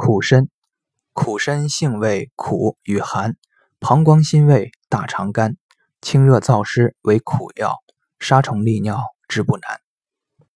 苦参，苦参性味苦与寒，膀胱辛味，大肠干，清热燥湿为苦药，杀虫利尿之不难。